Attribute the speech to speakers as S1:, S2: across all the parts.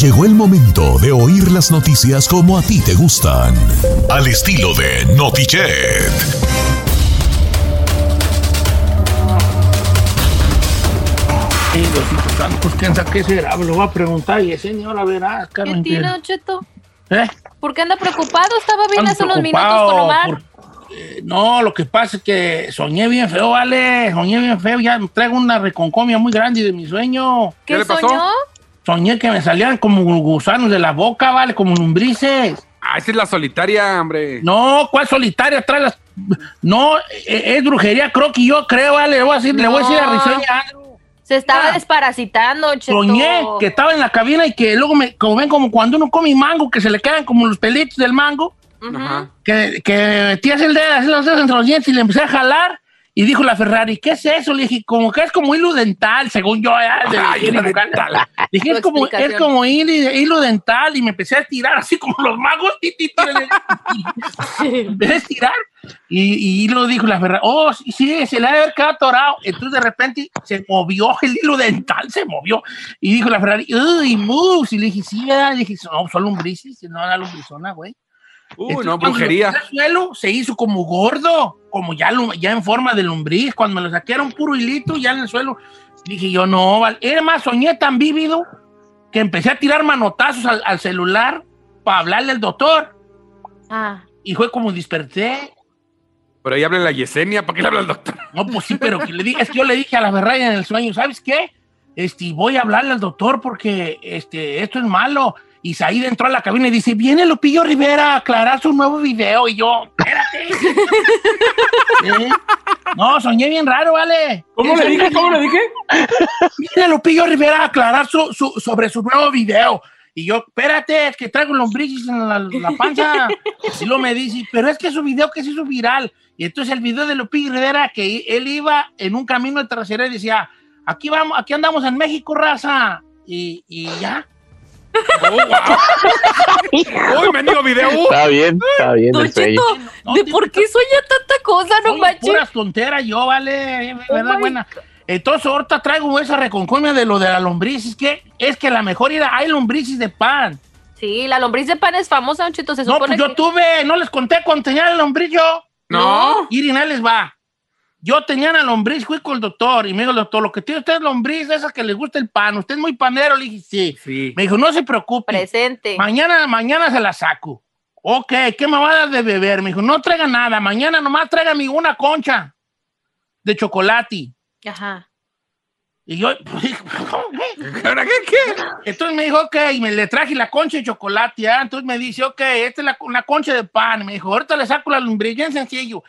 S1: Llegó el momento de oír las noticias como a ti te gustan. Al estilo de Notichet.
S2: Sí, Diosito santo, pues quién sabe qué será, lo voy a preguntar y ese señor, a ver, ah,
S3: ¿Qué
S2: Carmen.
S3: tiene, Don Cheto?
S2: ¿Eh?
S3: ¿Por qué anda preocupado? Estaba bien hace unos minutos con Omar.
S2: por- eh, no, lo que pasa es que soñé bien feo, vale, soñé bien feo, ya traigo una reconcomia muy grande de mi sueño.
S3: ¿Qué,
S4: ¿Qué le pasó?
S3: soñó?
S2: Soñé que me salían como gusanos de la boca, vale, como lombrices.
S4: Ah, esa es la solitaria, hombre.
S2: No, ¿cuál solitaria trae las...? No, eh, es brujería, creo que yo creo, vale, le voy a decir, le voy a decir a
S3: No. Se estaba
S2: Ah.
S3: desparasitando, Cheto.
S2: Soñé que estaba en la cabina y que luego me, como ven, como cuando uno come mango, que se le quedan como los pelitos del mango,
S3: Ujú.
S4: Ajá.
S2: que, que metías el dedo, así los dedos entre los dientes y le empecé a jalar. Y dijo la Ferrari, ¿qué es eso? Le dije, como que es como hilo dental, según yo.
S4: Ay, hilo dental.
S2: Dije, es como, es como hilo, hilo dental. Y me empecé a estirar así como los magos. ti, ti, ti, le- empecé a estirar. Y, y lo dijo la Ferrari, oh, sí, sí, se le ha de haber quedado atorado. Entonces de repente se movió el hilo dental, se movió. Y dijo la Ferrari, uy, moves. Y le dije, sí, ¿verdad? Y dije, no, son lombrices, no era lombrizona, güey. Entonces,
S4: no, brujería.
S2: al suelo se hizo como gordo, como ya, ya en forma de lombriz. Cuando me lo saqué era un puro hilito, ya en el suelo. Dije yo, no, era más, soñé tan vívido que empecé a tirar manotazos al, al celular para hablarle al doctor.
S3: Ah,
S2: Y fue como desperté.
S4: Pero ahí habla la Yesenia, ¿para qué le habla al doctor?
S2: No, pues sí, pero que le dije, es que yo le dije a la Ferrari en el sueño, ¿sabes qué? Este, voy a hablarle al doctor porque este, esto es malo. Y Said entró a la cabina y dice, viene Lupillo Rivera a aclarar su nuevo video. Y yo, espérate. ¿Eh? No, soñé bien raro, ¿vale?
S5: ¿Cómo le dije? ¿Cómo le dije?
S2: Viene Lupillo Rivera a aclarar su, su- sobre su nuevo video. Y yo, espérate, es que traigo lombrices en la, la panza. Y luego me dice, pero es que su video que se hizo viral. Y entonces el video de Lupillo Rivera, que él iba en un camino de trasera y decía, aquí vamos, aquí andamos en México, raza. Y, y ya.
S4: Oh, wow. Uy, mendigo video.
S6: Está bien, está bien
S3: Don
S2: No,
S3: ¿de por qué sueña tanta cosa? No manches.
S2: puras tonteras yo, vale, verdad,
S3: my
S2: buena. Entonces ahorita traigo esa reconcomia de lo de la lombriz. Es que, es que la mejor era, hay lombrices de pan.
S3: Sí, la lombriz de pan es famosa, Don Cheto. Se
S2: No,
S3: supone
S2: pues yo
S3: que...
S2: tuve, no les conté cuando tenía la lombriz yo.
S4: No.
S2: Miren, ahí les va. Yo tenía la lombriz, fui con el doctor y me dijo el doctor, lo que tiene usted es lombriz, de esas que le gusta el pan. Usted es muy panero, le dije, sí.
S4: Sí.
S2: Me dijo, no se preocupe.
S3: Presente.
S2: Mañana, mañana se la saco. Ok, ¿qué me va a dar de beber? Me dijo, no traiga nada, mañana nomás tráigame una concha de chocolate.
S3: Ajá.
S2: Y yo. ¿Qué? Entonces me dijo, ok, y me le traje la concha de chocolate, ¿ah? Entonces me dice, ok, esta es la, una concha de pan. Me dijo, ahorita le saco la lombriz, bien sencillo.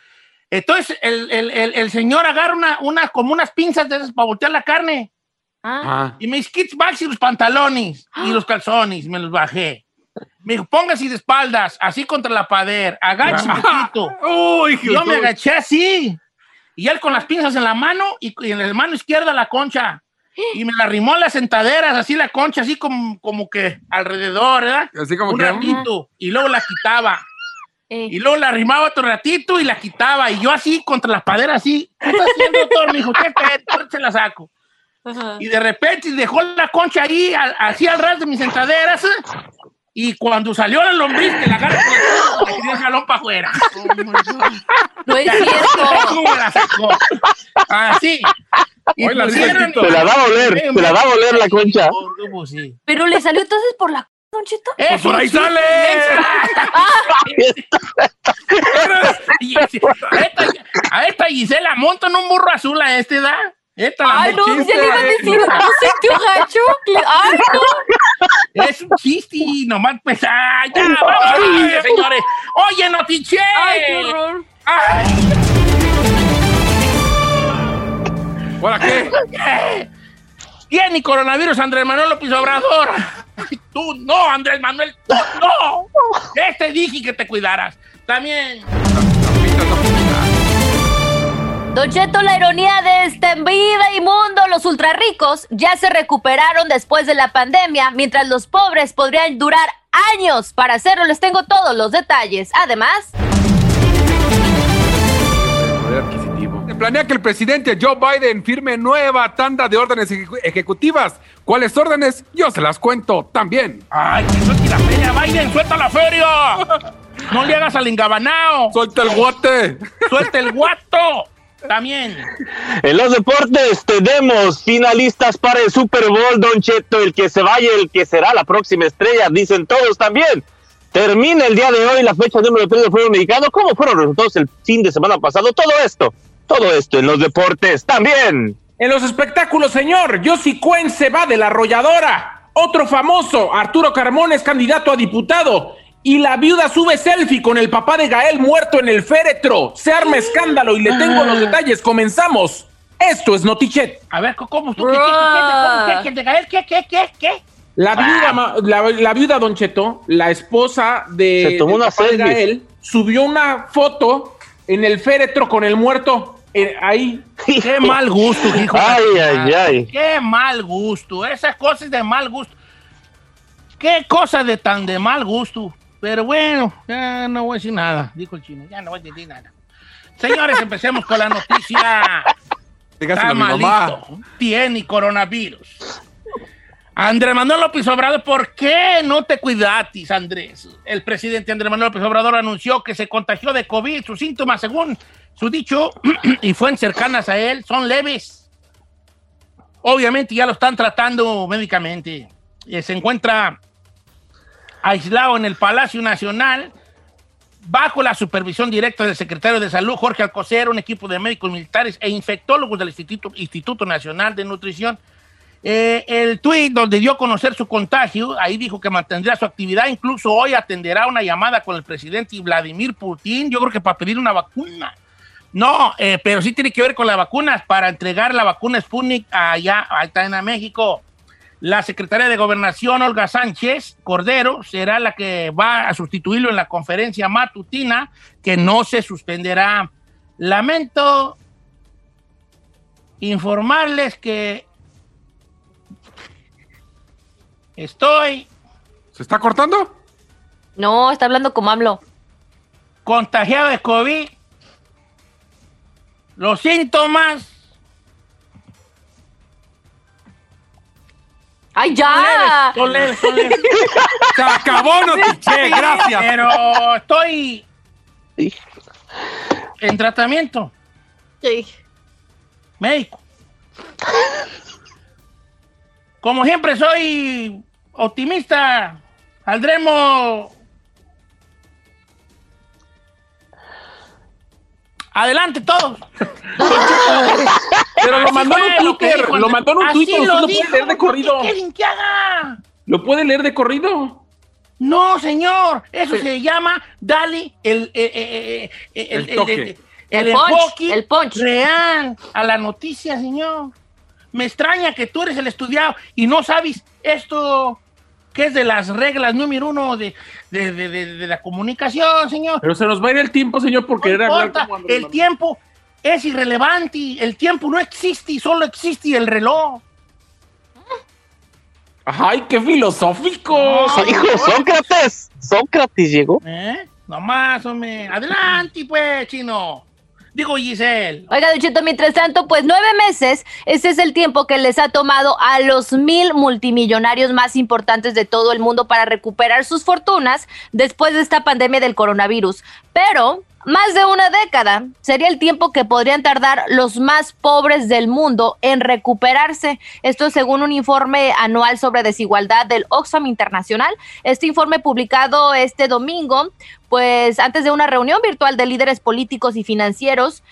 S2: Entonces el, el- el- el señor agarra una, una, como unas pinzas de esas para voltear la carne.
S3: Ah.
S4: Ah.
S2: Y me dice, kits bags y los pantalones y los calzones, me los bajé. Me dijo, póngase de espaldas, así contra la pader, agache un poquito.
S4: Uy,
S2: yo me agaché así. Y él con las pinzas en la mano y, y en la mano izquierda la concha. Y me la arrimó a las sentaderas, así la concha, así como, como que alrededor, ¿verdad?
S4: Así como
S2: un
S4: que.
S2: ratito. Y luego la quitaba.
S3: Eh,
S2: Y luego la arrimaba otro ratito y la quitaba. Y yo así, contra la padera, así. ¿Qué está haciendo, doctor? Me dijo, ¿qué es? Ahorita se la saco.
S3: ajá.
S2: Y de repente dejó la concha ahí, al- así al ras de mis sentaderas. Y cuando salió la lombriz, que la agarra por el culo, le tiró el salón para afuera.
S3: No es cierto.
S2: ¿Cómo la sacó? Así. Y
S4: Hoy la
S2: pusieron-
S4: dice
S5: Se la va a oler, se la va a oler la concha.
S2: Pues.
S3: Pero le salió entonces por la Don Cheto.
S2: ¡Eso
S4: Pues por ahí sale.
S2: A esta Gisela montan un burro azul a este, ¿da? Esta
S3: Ay, no, ya le iba a decir, no sintió gacho. que- Ay, no.
S2: Es un chiste, nomás pues. ¡ah, ya! ¡Vamos a ver, señores! ¡Oye, notiche!
S3: Ay, qué horror.
S4: ¿Qué?
S2: Tiene coronavirus Andrés Manuel López Obrador. Tú no, Andrés Manuel, tú no. Este dije que te cuidaras. También.
S3: Don Cheto, la ironía de esta vida y mundo, los ultrarricos ya se recuperaron después de la pandemia, mientras los pobres podrían durar años para hacerlo. Les tengo todos los detalles. Además,
S4: planea que el presidente Joe Biden firme nueva tanda de órdenes ejecu- ejecutivas. ¿Cuáles órdenes? Yo se las cuento también.
S2: Ay, que suelte la feria, Biden, suelta la feria. No le hagas al engabanao.
S4: ¡Suelta el guate!
S2: Suelta el guato. También.
S5: En los deportes tenemos finalistas para el Super Bowl, Don Cheto, el que se vaya, el que será la próxima estrella, dicen todos también. Termina el día de hoy la fecha número 3 del fútbol mexicano. ¿Cómo fueron los resultados el fin de semana pasado? Todo esto, todo esto en los deportes también.
S6: En los espectáculos, señor, Yossi Cuen se va de la arrolladora. Otro famoso, Arturo Carmona, es candidato a diputado. Y la viuda sube selfie con el papá de Gael muerto en el féretro. Se arma escándalo y le tengo los ah. detalles. Comenzamos. Esto es Notichet.
S2: A ver, ¿cómo? ¿Tú, qué, qué, qué, qué, qué, qué, qué?
S6: La ah. viuda, la, la, Don Cheto, la esposa de Gael, subió una foto en el féretro con el muerto eh, ahí.
S2: Qué mal gusto, hijo.
S5: Ay, ay, ay.
S2: Qué mal gusto. Esas cosas de mal gusto. Qué cosa de tan de mal gusto. Pero bueno, ya no voy a decir nada, dijo el chino. Ya no voy a decir nada. Señores, empecemos con la noticia. Está malito. Tiene coronavirus. Andrés Manuel López Obrador, ¿por qué no te cuidatis, Andrés? El presidente Andrés Manuel López Obrador anunció que se contagió de COVID. Sus síntomas, según su dicho, y fueron cercanas a él, son leves. Obviamente ya lo están tratando médicamente. Eh, se encuentra aislado en el Palacio Nacional bajo la supervisión directa del secretario de Salud, Jorge Alcocer, un equipo de médicos militares e infectólogos del Instituto, Nacional de Nutrición. Eh, el tuit donde dio a conocer su contagio, ahí dijo que mantendrá su actividad, incluso hoy atenderá una llamada con el presidente Vladimir Putin, yo creo que para pedir una vacuna. No, eh, pero sí tiene que ver con las vacunas, para entregar la vacuna Sputnik allá, allá en México. La secretaria de Gobernación, Olga Sánchez Cordero, será la que va a sustituirlo en la conferencia matutina, que no se suspenderá. Lamento informarles que estoy
S4: ¿Se está cortando?
S3: no, está hablando como AMLO.
S2: contagiado de COVID. Los síntomas
S3: ¡Ay,
S2: son leves,
S3: ya!
S2: son leves, son leves.
S4: ¡Se acabó, Notiche! ¡Gracias!
S2: Pero estoy
S5: Sí.
S2: en tratamiento
S3: Sí.
S2: médico. Como siempre soy optimista, saldremos. Adelante todos.
S6: Pero lo mandó en un Twitter. Lo mandó en un
S2: Así
S6: Twitter.
S2: Lo
S6: lo puede
S2: dijo,
S6: leer de corrido.
S2: ¿Qué quieren que haga?
S6: Lo puede leer de corrido.
S2: No, señor, eso se llama dale el, eh, eh, eh, el,
S4: El toque.
S2: el
S3: El punch,
S2: enfoque
S3: el punch.
S2: real a la noticia, señor. Me extraña que tú eres el estudiado y no sabes esto que es de las reglas número uno de, de, de- de- de la comunicación, señor.
S6: Pero se nos va a ir el tiempo, señor, por
S2: No importa,
S6: como Andrés
S2: el
S6: Manuel.
S2: tiempo es irrelevante, el tiempo no existe, solo existe el reloj.
S6: Ay, qué filosófico.
S2: No.
S5: Hijo, Sócrates. Sócrates llegó.
S2: ¿Eh? Nomás, hombre. Adelante, pues, chino. Digo, Giselle.
S3: Oiga, Don Cheto, mientras tanto, pues nueve meses, ese es el tiempo que les ha tomado a los mil multimillonarios más importantes de todo el mundo para recuperar sus fortunas después de esta pandemia del coronavirus. Pero más de una década sería el tiempo que podrían tardar los más pobres del mundo en recuperarse. Esto según un informe anual sobre desigualdad del Oxfam Internacional. Este informe publicado este domingo pues antes de una reunión virtual de líderes políticos y financieros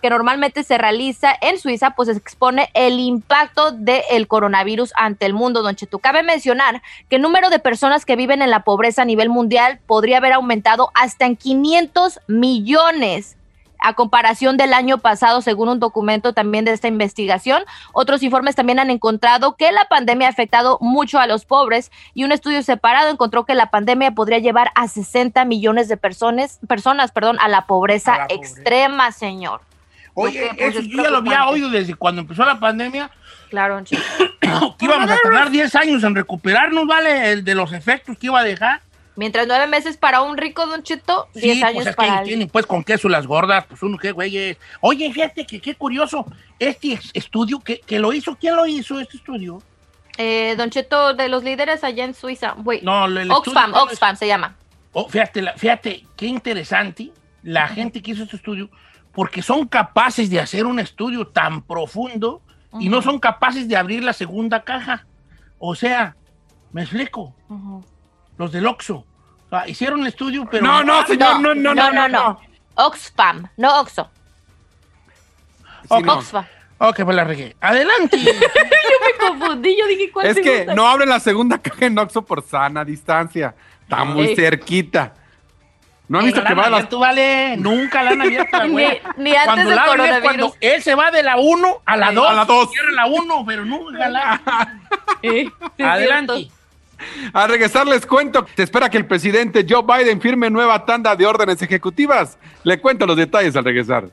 S3: que normalmente se realiza en Suiza, pues expone el impacto del coronavirus ante el mundo, don Chetu. Cabe mencionar que el número de personas que viven en la pobreza a nivel mundial podría haber aumentado hasta en 500 millones a comparación del año pasado, según un documento también de esta investigación. Otros informes también han encontrado que la pandemia ha afectado mucho a los pobres y un estudio separado encontró que la pandemia podría llevar a 60 millones de personas, personas perdón, a la pobreza,
S2: A la pobreza.
S3: extrema, señor.
S2: Oye,
S3: pues,
S2: eso
S3: es
S2: yo ya lo había oído desde cuando empezó la pandemia,
S3: Claro,
S2: que íbamos a tardar 10 años en recuperarnos, ¿vale? El de los efectos que iba a dejar.
S3: Mientras nueve meses para un rico, don Cheto,
S2: Sí,
S3: diez años
S2: pues es
S3: para
S2: que tienen pues con queso las gordas, pues uno qué güeyes. Oye, fíjate que qué curioso, este estudio que, que lo hizo, ¿quién lo hizo este estudio?
S3: Eh, don Cheto, de los líderes allá en Suiza.
S2: No, el
S3: Oxfam,
S2: estudio-
S3: Oxfam se llama.
S2: Oh, fíjate, la- fíjate, qué interesante la gente que hizo este estudio, porque son capaces de hacer un estudio tan profundo y no son capaces de abrir la segunda caja. O sea, me explico, los del Oxxo. O sea, hicieron el estudio, pero...
S4: No, no, señor, no, no,
S3: no, no, no. Oxfam, no Oxo.
S4: Sí, no.
S3: Oxfam.
S2: Ok, pues la regué. Adelante.
S3: Yo me confundí, yo dije, ¿cuál
S4: Es que
S3: segunda?
S4: no abren la segunda caja en Oxxo por sana distancia. Está muy
S3: Ey.
S4: cerquita. ¿No han visto
S2: la
S4: que va a las...
S2: abierto, vale. Nunca la han abierto, la
S3: Ni-
S2: güera.
S3: ni antes
S2: Cuando
S3: del
S2: la
S3: coronavirus.
S2: Cuando él se va de la 1 a la 2.
S4: A la dos.
S2: Cierra la 1, pero nunca la...
S3: Sí,
S2: Adelante.
S3: cierto.
S4: A regresar les cuento, se espera que el presidente Joe Biden firme nueva tanda de órdenes ejecutivas. Le cuento los detalles al regresar.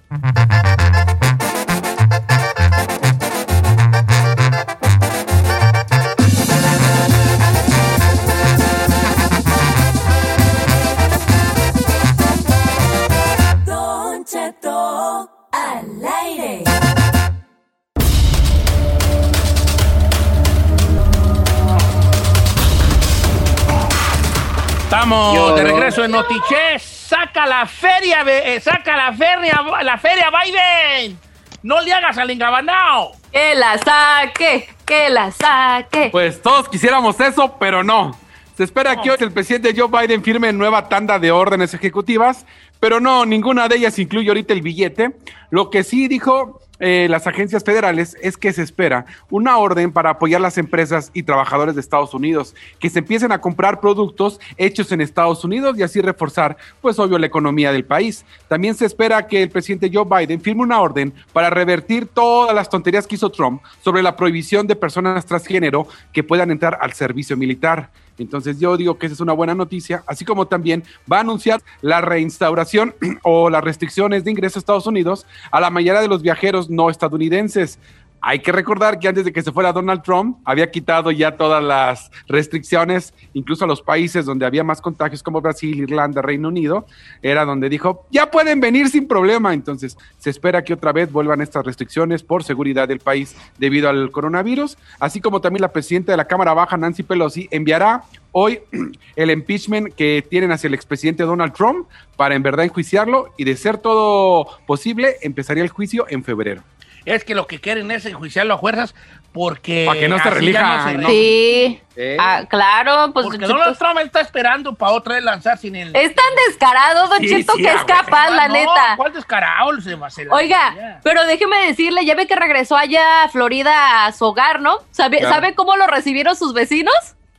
S2: Estamos
S5: Yo-
S2: de regreso en Notiche. Saca la feria, eh, saca la feria, la feria Biden. No le hagas al engabanao.
S3: Que la saque, que la saque.
S4: Pues todos quisiéramos eso, pero no. Se espera que hoy el presidente Joe Biden firme nueva tanda de órdenes ejecutivas, pero no, ninguna de ellas incluye ahorita el billete. Lo que sí dijo eh, las agencias federales es que se espera una orden para apoyar las empresas y trabajadores de Estados Unidos, que se empiecen a comprar productos hechos en Estados Unidos y así reforzar, pues obvio, la economía del país. También se espera que el presidente Joe Biden firme una orden para revertir todas las tonterías que hizo Trump sobre la prohibición de personas transgénero que puedan entrar al servicio militar. Entonces yo digo que esa es una buena noticia, así como también va a anunciar la reinstauración o las restricciones de ingreso a Estados Unidos a la mayoría de los viajeros no estadounidenses. Hay que recordar que antes de que se fuera Donald Trump, había quitado ya todas las restricciones, incluso a los países donde había más contagios como Brasil, Irlanda, Reino Unido, era donde dijo, ya pueden venir sin problema. Entonces, se espera que otra vez vuelvan estas restricciones por seguridad del país debido al coronavirus, así como también la presidenta de la Cámara Baja, Nancy Pelosi, enviará hoy el impeachment que tienen hacia el expresidente Donald Trump para en verdad enjuiciarlo y de ser todo posible, empezaría el juicio en febrero.
S2: Es que lo que quieren es enjuiciarlo a fuerzas porque...
S4: Pa' que no se relija,
S2: se
S4: ¿no?
S3: Sí.
S4: ¿Eh?
S3: Ah, claro, pues
S2: Porque Donald Trump está esperando para otra vez lanzar sin el...
S3: es tan descarado, Don
S2: Sí,
S3: Cheto,
S2: sí,
S3: que es capaz, la
S2: No,
S3: neta.
S2: ¿Cuál descarado? Se va a hacer la-
S3: Oiga, pero déjeme decirle, ya ve que regresó allá a Florida a su hogar, ¿no? ¿Sabe,
S4: Claro.
S3: ¿sabe cómo lo recibieron sus vecinos?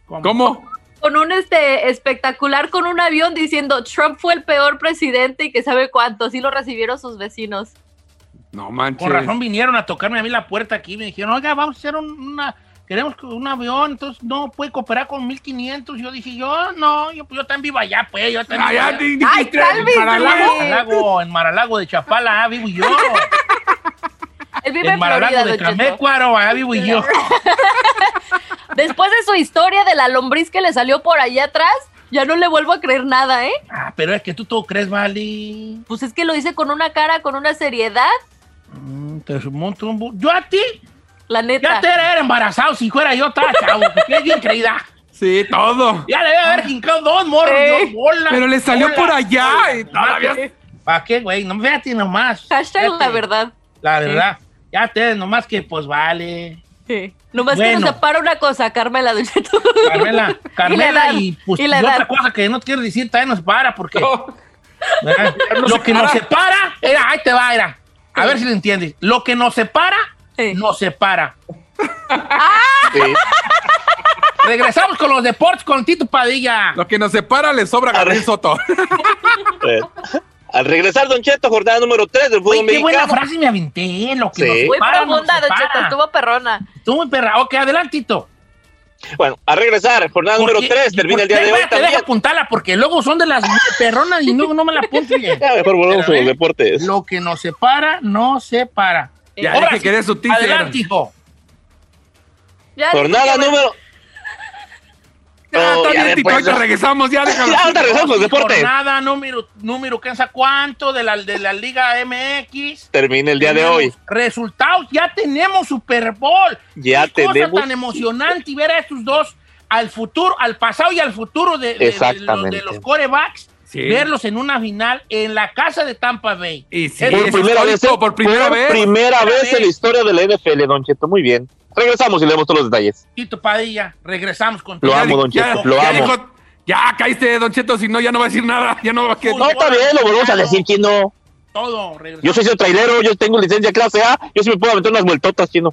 S4: ¿Cómo?
S3: Con un este espectacular con un avión diciendo Trump fue el peor presidente y que sabe cuánto. Así lo recibieron sus vecinos.
S4: No manches.
S2: Con razón vinieron a tocarme a mí la puerta aquí. Me dijeron, oiga, vamos a hacer un- una... Queremos que un avión, entonces no puede cooperar con 1500. Yo dije, yo no, yo, yo también vivo allá, pues. Yo también vivo
S4: Allá
S2: allá.
S4: di-
S3: Ay,
S4: dijiste,
S3: cálmese,
S4: Maralago.
S2: en Maralago de Chapala, ah, vivo yo.
S3: Él vive
S2: en
S3: en
S2: Maralago de. Camécuaro, allá vivo yo.
S3: Después de su historia de la lombriz que le salió por allá atrás, ya no le vuelvo a creer nada, ¿eh?
S2: Ah, pero es que tú todo crees, vale.
S3: Pues es que lo hice con una cara, con una seriedad,
S2: te monto un bu- Yo a ti,
S3: la
S2: ya
S3: neta.
S2: te era embarazado si fuera yo, estaba chavo, es bien creída.
S4: Sí, todo.
S2: Ya le debe haber hincado dos morros,
S3: Eh.
S2: dos bolas.
S4: Pero le salió
S2: bolas,
S4: por allá
S2: bolas.
S4: y todavía-
S2: ¿Para qué, güey? No, fíjate nomás.
S3: Hashtag la verdad.
S2: La verdad. Ya te, nomás que pues vale.
S3: Sí. Nomás que
S2: Bueno.
S3: nos separa una cosa, Carmela, Cheto.
S2: Carmela, Carmela y, pues
S3: y la
S2: y otra cosa que no quiero decir también nos para porque lo que nos
S4: separa.
S2: separa, era, ahí te va, era. A ver si lo entiendes. Lo que nos separa,
S3: Sí.
S2: nos separa.
S5: Sí.
S2: Regresamos con los deportes con Tito Padilla.
S4: Lo que nos separa le sobra a Gabriel. Soto.
S5: Eh, Al regresar, Don Cheto, jornada número 3 del fútbol
S2: Uy, qué buena frase me aventé. Lo que
S5: Sí.
S2: nos
S3: Muy
S2: separa, nos
S3: profunda, Don
S2: separa.
S3: Cheto, estuvo perrona.
S2: Estuvo muy perra. Ok, adelantito.
S5: Bueno, a regresar, jornada número 3, termina el día de hoy
S2: Te deja
S5: también.
S2: apuntarla porque luego son de las perronas y no, no me la apunto bien.
S5: Ya, mejor volvemos a los deportes.
S2: Lo que nos separa, no separa.
S4: Ya,
S2: Ahora
S4: que dé su.
S2: Adelante, hijo.
S3: Ya,
S5: Jornada número...
S4: Ya, está
S5: ya
S4: bien, Tito,
S5: después-
S4: ahorita regresamos, ya déjalo.
S5: Ya, ahorita regresamos los deportes.
S2: Jornada número, número, ¿quién sabe cuánto? De la, de la Liga MX.
S5: Termina el día de hoy.
S2: Resultados, ya tenemos Super Bowl.
S5: Ya
S2: Qué
S5: tenemos.
S2: cosa tan emocionante y ver a estos dos al futuro, al pasado y al futuro de, de-
S5: Exactamente.
S2: de los corebacks.
S4: Sí.
S2: Verlos en una final en la casa de Tampa Bay.
S4: Y sí,
S5: Por primera vez,
S4: por primera vez.
S5: primera
S2: Primera
S5: vez en la historia de la NFL, Don Cheto. Muy bien. Regresamos y leemos todos los detalles.
S2: Tito Padilla, regresamos con
S5: Lo amo, Don Cheto, lo
S4: ya
S5: amo.
S4: dijo- ya caíste, Don Cheto, si no, ya no va a decir nada. Ya no va a quedar.
S5: No, está bien, lo volvemos a decir, chino.
S2: todo. Regresamos.
S5: Yo soy el trailero, yo tengo licencia clase A, yo sí me puedo aventar unas vueltotas, chino.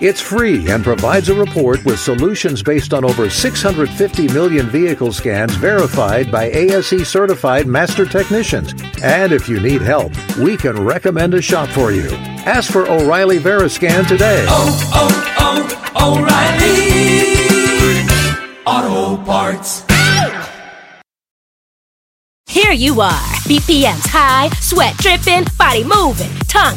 S7: It's free and provides a report with solutions based on over 650 million vehicle scans verified by ASE certified master technicians. And if you need help, we can recommend a shop for you. Ask for O'Reilly Veriscan today. Oh, oh, oh, O'Reilly Auto Parts.
S8: Here you are, BPMs high, sweat dripping, body moving, tongue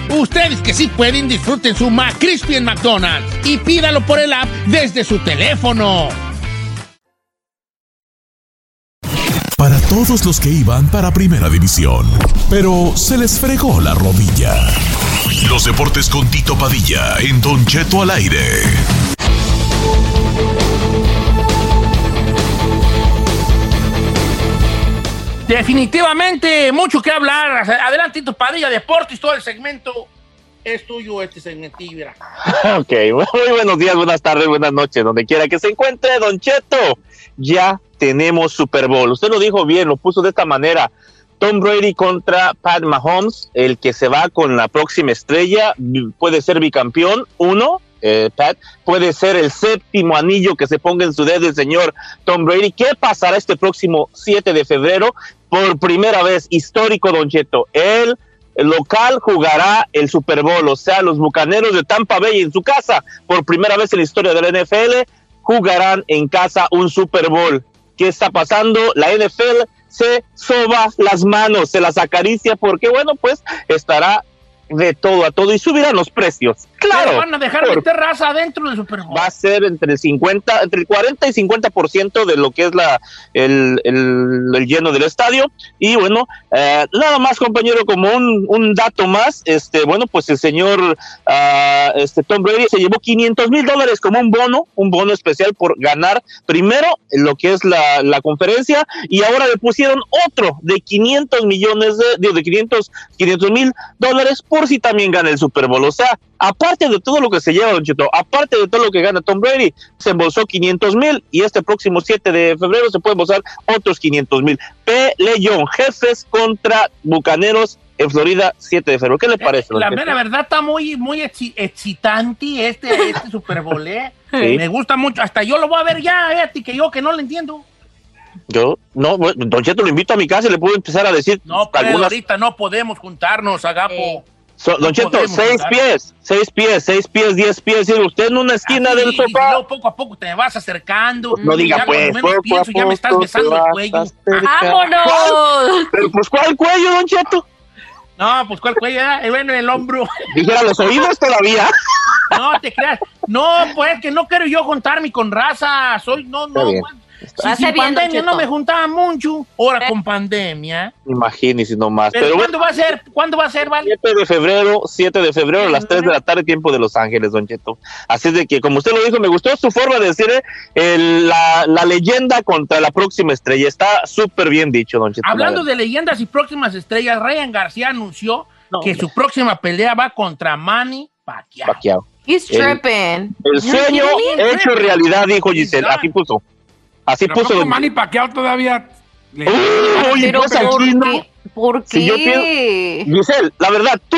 S2: Ustedes que sí pueden, disfruten su McCrispy en McDonald's y pídalo por el app desde su teléfono.
S1: Para todos los que iban para Primera División, pero se les fregó la rodilla. Los deportes con Tito Padilla en Don Cheto al aire.
S2: Definitivamente, mucho que hablar. Adelante, tu Padilla Deportes, todo el segmento es tuyo, este segmentillo. mira.
S5: Ok, muy buenos días, buenas tardes, buenas noches, donde quiera que se encuentre, Don Cheto. ya tenemos Super Bowl. Usted lo dijo bien, lo puso de esta manera. Tom Brady contra Pat Mahomes, el que se va con la próxima estrella, puede ser bicampeón, uno, eh, Pat, puede ser el séptimo anillo que se ponga en su dedo el señor Tom Brady. ¿Qué pasará este próximo 7 de febrero? Por primera vez, histórico, Don Cheto, el local jugará el Super Bowl, o sea, los Bucaneros de Tampa Bay en su casa, por primera vez en la historia de la NFL, jugarán en casa un Super Bowl. ¿Qué está pasando? La NFL se soba las manos, se las acaricia porque, bueno, pues estará de todo a todo y subirán los precios. Claro.
S2: Van a dejar
S5: por-
S2: meter raza adentro del Super Bowl.
S5: va a ser entre el 50, entre el 40 y 50% de lo que es la el, el, el lleno del estadio. Y bueno, eh, nada más, compañero, como un, un dato más, este, bueno, pues el señor ah, este Tom Brady se llevó 500 mil dólares como un bono, un bono especial por ganar primero lo que es la, la conferencia y ahora le pusieron otro de 500 millones de, de 500 mil dólares por si también gana el Super Bowl. O sea, aparte de todo lo que se lleva, Don Cheto, aparte de todo lo que gana Tom Brady, se embolsó 500 mil y este próximo 7 de febrero se puede embolsar otros 500 mil. León, jefes contra bucaneros en Florida, 7 de febrero. ¿Qué le parece? don
S2: La
S5: Cheto?
S2: mera verdad está muy, muy exci- excitante este, este Super Bowl, ¿eh?
S5: Sí.
S2: Me gusta mucho. Hasta yo lo voy a ver ya, eh, a ti que yo que no lo entiendo.
S5: Yo, no, bueno, Don Cheto lo invito a mi casa y le puedo empezar a decir
S2: No, pero
S5: algunas.
S2: ahorita no podemos juntarnos, Agapo.
S5: So- don
S2: no
S5: Cheto, seis pies, seis pies, seis pies, diez pies, y usted en una esquina
S2: Así,
S5: del sofá.
S2: luego poco a poco te vas acercando.
S5: No diga,
S2: Ya
S5: pues,
S2: cuando menos
S5: poco a
S2: pienso, ya me estás besando el cuello.
S3: ¡Vámonos!
S5: Pero pues, ¿cuál cuello, Don Cheto?
S2: No, pues ¿cuál cuello? era? Eh, Bueno, el hombro.
S5: Dijera los oídos todavía.
S2: No te creas. No, pues que no quiero yo juntarme con raza. Soy, no,
S5: Está
S2: no.
S5: bien.
S2: pues, si sin pandemia no me juntaba mucho. Ahora con pandemia.
S5: Imagínese nomás.
S2: Pero,
S5: Pero,
S2: ¿cuándo
S5: bueno,
S2: va a ser? ¿Cuándo va a ser, Vale?
S5: 7 de febrero, 7 de febrero a las 3 de la tarde, tiempo de Los Ángeles, Don Cheto. Así es de que, como usted lo dijo, me gustó su forma de decir eh, el- la, la leyenda contra la próxima estrella. Está súper bien dicho, Don Cheto.
S2: Hablando de leyendas y próximas estrellas, Ryan García anunció que su próxima pelea va contra Manny Pacquiao.
S5: Pacquiao.
S3: He's
S5: El-
S3: tripping.
S5: El sueño hecho realidad, dijo Giselle. Así puso. Así
S4: Pero
S5: puso.
S4: Manny Pacquiao todavía. le-
S5: Uy,
S3: Pero
S5: pues
S3: ¿por
S5: aquí no.
S3: qué? ¿Por
S5: Si yo? Giselle, la verdad, tú,